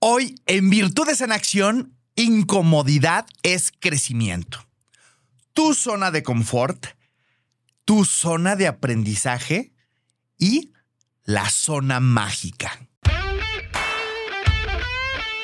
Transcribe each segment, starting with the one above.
Hoy, en Virtudes en Acción, incomodidad es crecimiento. Tu zona de confort, tu zona de aprendizaje y la zona mágica.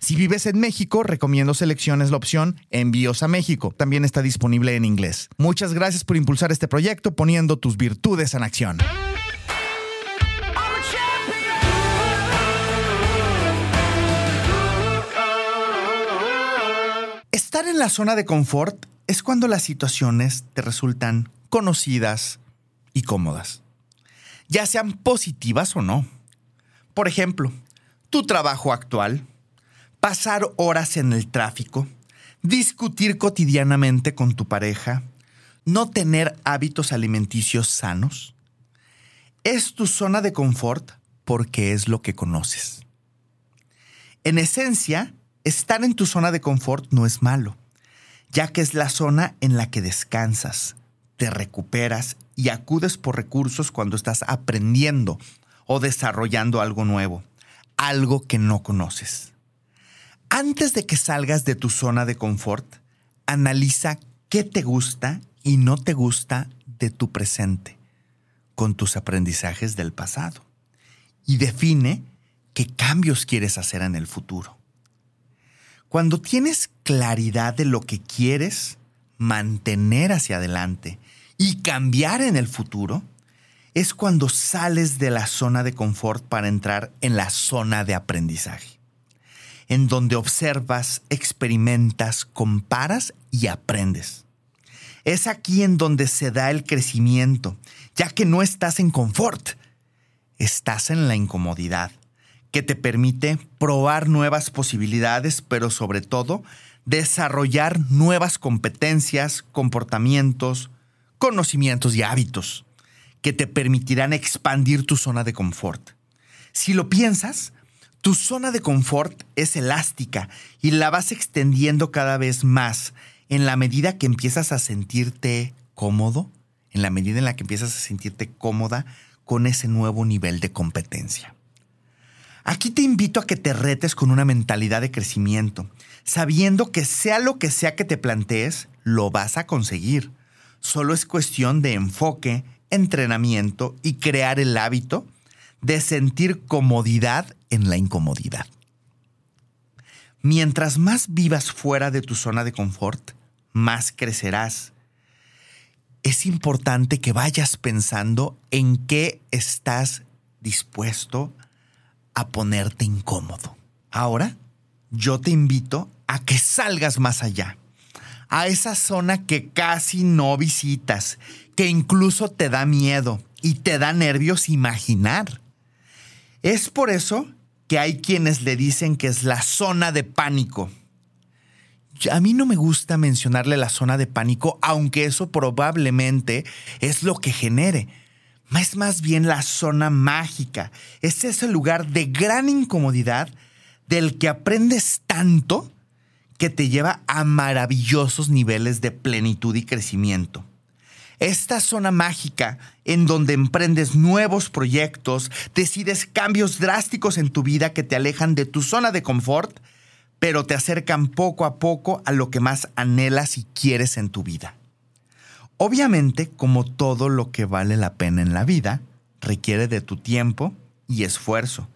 Si vives en México, recomiendo selecciones la opción Envíos a México. También está disponible en inglés. Muchas gracias por impulsar este proyecto poniendo tus virtudes en acción. Estar en la zona de confort es cuando las situaciones te resultan conocidas y cómodas, ya sean positivas o no. Por ejemplo, tu trabajo actual, pasar horas en el tráfico, discutir cotidianamente con tu pareja, no tener hábitos alimenticios sanos. Es tu zona de confort porque es lo que conoces. En esencia, estar en tu zona de confort no es malo, ya que es la zona en la que descansas, te recuperas y acudes por recursos cuando estás aprendiendo o desarrollando algo nuevo, algo que no conoces. Antes de que salgas de tu zona de confort, analiza qué te gusta y no te gusta de tu presente con tus aprendizajes del pasado y define qué cambios quieres hacer en el futuro. Cuando tienes claridad de lo que quieres mantener hacia adelante y cambiar en el futuro, es cuando sales de la zona de confort para entrar en la zona de aprendizaje en donde observas, experimentas, comparas y aprendes. Es aquí en donde se da el crecimiento, ya que no estás en confort, estás en la incomodidad, que te permite probar nuevas posibilidades, pero sobre todo desarrollar nuevas competencias, comportamientos, conocimientos y hábitos que te permitirán expandir tu zona de confort. Si lo piensas, tu zona de confort es elástica y la vas extendiendo cada vez más en la medida que empiezas a sentirte cómodo, en la medida en la que empiezas a sentirte cómoda con ese nuevo nivel de competencia. Aquí te invito a que te retes con una mentalidad de crecimiento, sabiendo que sea lo que sea que te plantees, lo vas a conseguir. Solo es cuestión de enfoque, entrenamiento y crear el hábito de sentir comodidad en la incomodidad. Mientras más vivas fuera de tu zona de confort, más crecerás. Es importante que vayas pensando en qué estás dispuesto a ponerte incómodo. Ahora, yo te invito a que salgas más allá, a esa zona que casi no visitas, que incluso te da miedo y te da nervios imaginar. Es por eso que hay quienes le dicen que es la zona de pánico. A mí no me gusta mencionarle la zona de pánico, aunque eso probablemente es lo que genere. Es más bien la zona mágica. Es ese lugar de gran incomodidad del que aprendes tanto que te lleva a maravillosos niveles de plenitud y crecimiento esta zona mágica en donde emprendes nuevos proyectos, decides cambios drásticos en tu vida que te alejan de tu zona de confort, pero te acercan poco a poco a lo que más anhelas y quieres en tu vida. Obviamente, como todo lo que vale la pena en la vida, requiere de tu tiempo y esfuerzo,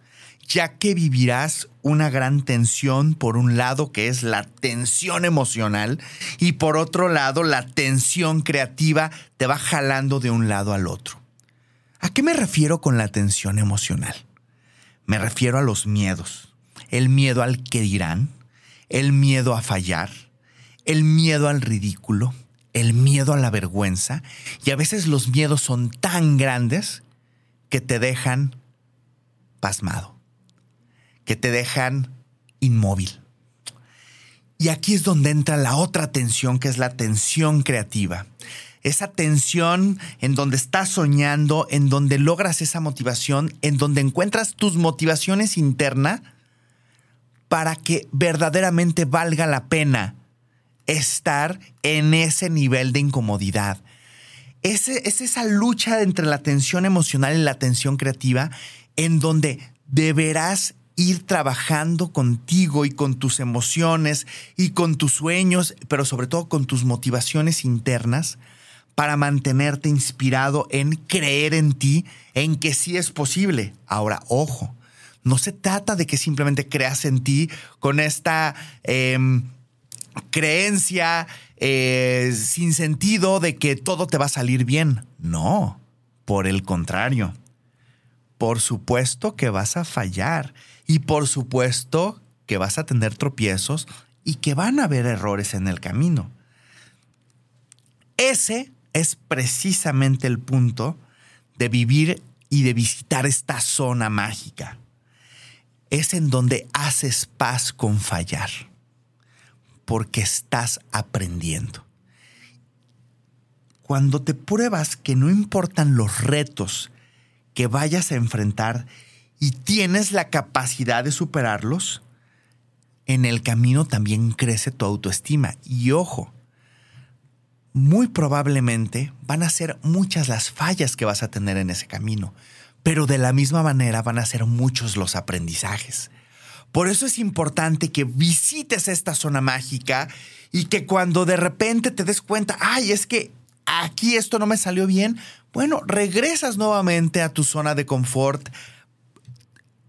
ya que vivirás una gran tensión por un lado que es la tensión emocional y por otro lado la tensión creativa te va jalando de un lado al otro. ¿A qué me refiero con la tensión emocional? Me refiero a los miedos. El miedo al que dirán, el miedo a fallar, el miedo al ridículo, el miedo a la vergüenza y a veces los miedos son tan grandes que te dejan pasmado, que te dejan inmóvil. Y aquí es donde entra la otra tensión, que es la tensión creativa. Esa tensión en donde estás soñando, en donde logras esa motivación, en donde encuentras tus motivaciones internas para que verdaderamente valga la pena estar en ese nivel de incomodidad. es esa lucha entre la tensión emocional y la tensión creativa en donde deberás ir trabajando contigo y con tus emociones y con tus sueños, pero sobre todo con tus motivaciones internas para mantenerte inspirado en creer en ti, en que sí es posible. Ahora, ojo, no se trata de que simplemente creas en ti con esta... Em, creencia eh, sin sentido de que todo te va a salir bien. No, por el contrario. Por supuesto que vas a fallar y por supuesto que vas a tener tropiezos y que van a haber errores en el camino. Ese es precisamente el punto de vivir y de visitar esta zona mágica. Es en donde haces paz con fallar porque estás aprendiendo. Cuando te pruebas que no importan los retos que vayas a enfrentar y tienes la capacidad de superarlos, en el camino también crece tu autoestima. Y ojo, muy probablemente van a ser muchas las fallas que vas a tener en ese camino, pero de la misma manera van a ser muchos los aprendizajes. Por eso es importante que visites esta zona mágica y que cuando de repente te des cuenta, ay, es que aquí esto no me salió bien, bueno, regresas nuevamente a tu zona de confort,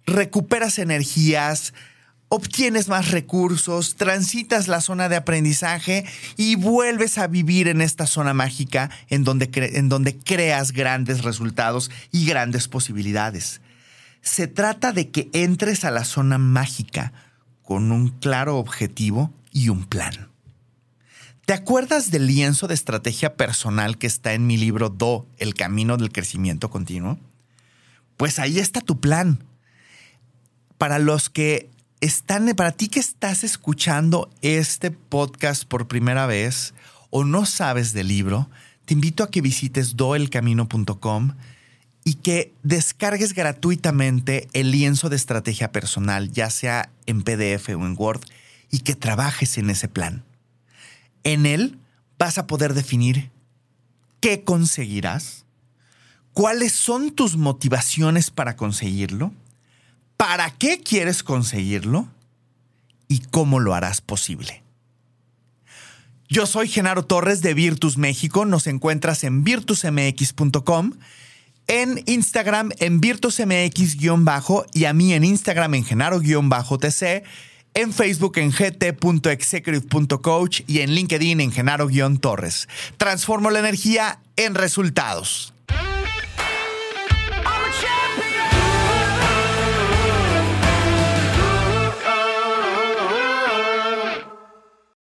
recuperas energías, obtienes más recursos, transitas la zona de aprendizaje y vuelves a vivir en esta zona mágica en donde, en donde creas grandes resultados y grandes posibilidades. Se trata de que entres a la zona mágica con un claro objetivo y un plan. ¿Te acuerdas del lienzo de estrategia personal que está en mi libro Do, El Camino del Crecimiento Continuo? Pues ahí está tu plan. Para los que están, para ti que estás escuchando este podcast por primera vez o no sabes del libro, te invito a que visites doelcamino.com y que descargues gratuitamente el lienzo de estrategia personal, ya sea en PDF o en Word, y que trabajes en ese plan. En él vas a poder definir qué conseguirás, cuáles son tus motivaciones para conseguirlo, para qué quieres conseguirlo y cómo lo harás posible. Yo soy Genaro Torres de Virtus México. Nos encuentras en virtusmx.com en Instagram en VirtusMX- y a mí en Instagram en Genaro-TC, en Facebook en gt.executive.coach y en LinkedIn en Genaro-Torres. Transformo la energía en resultados.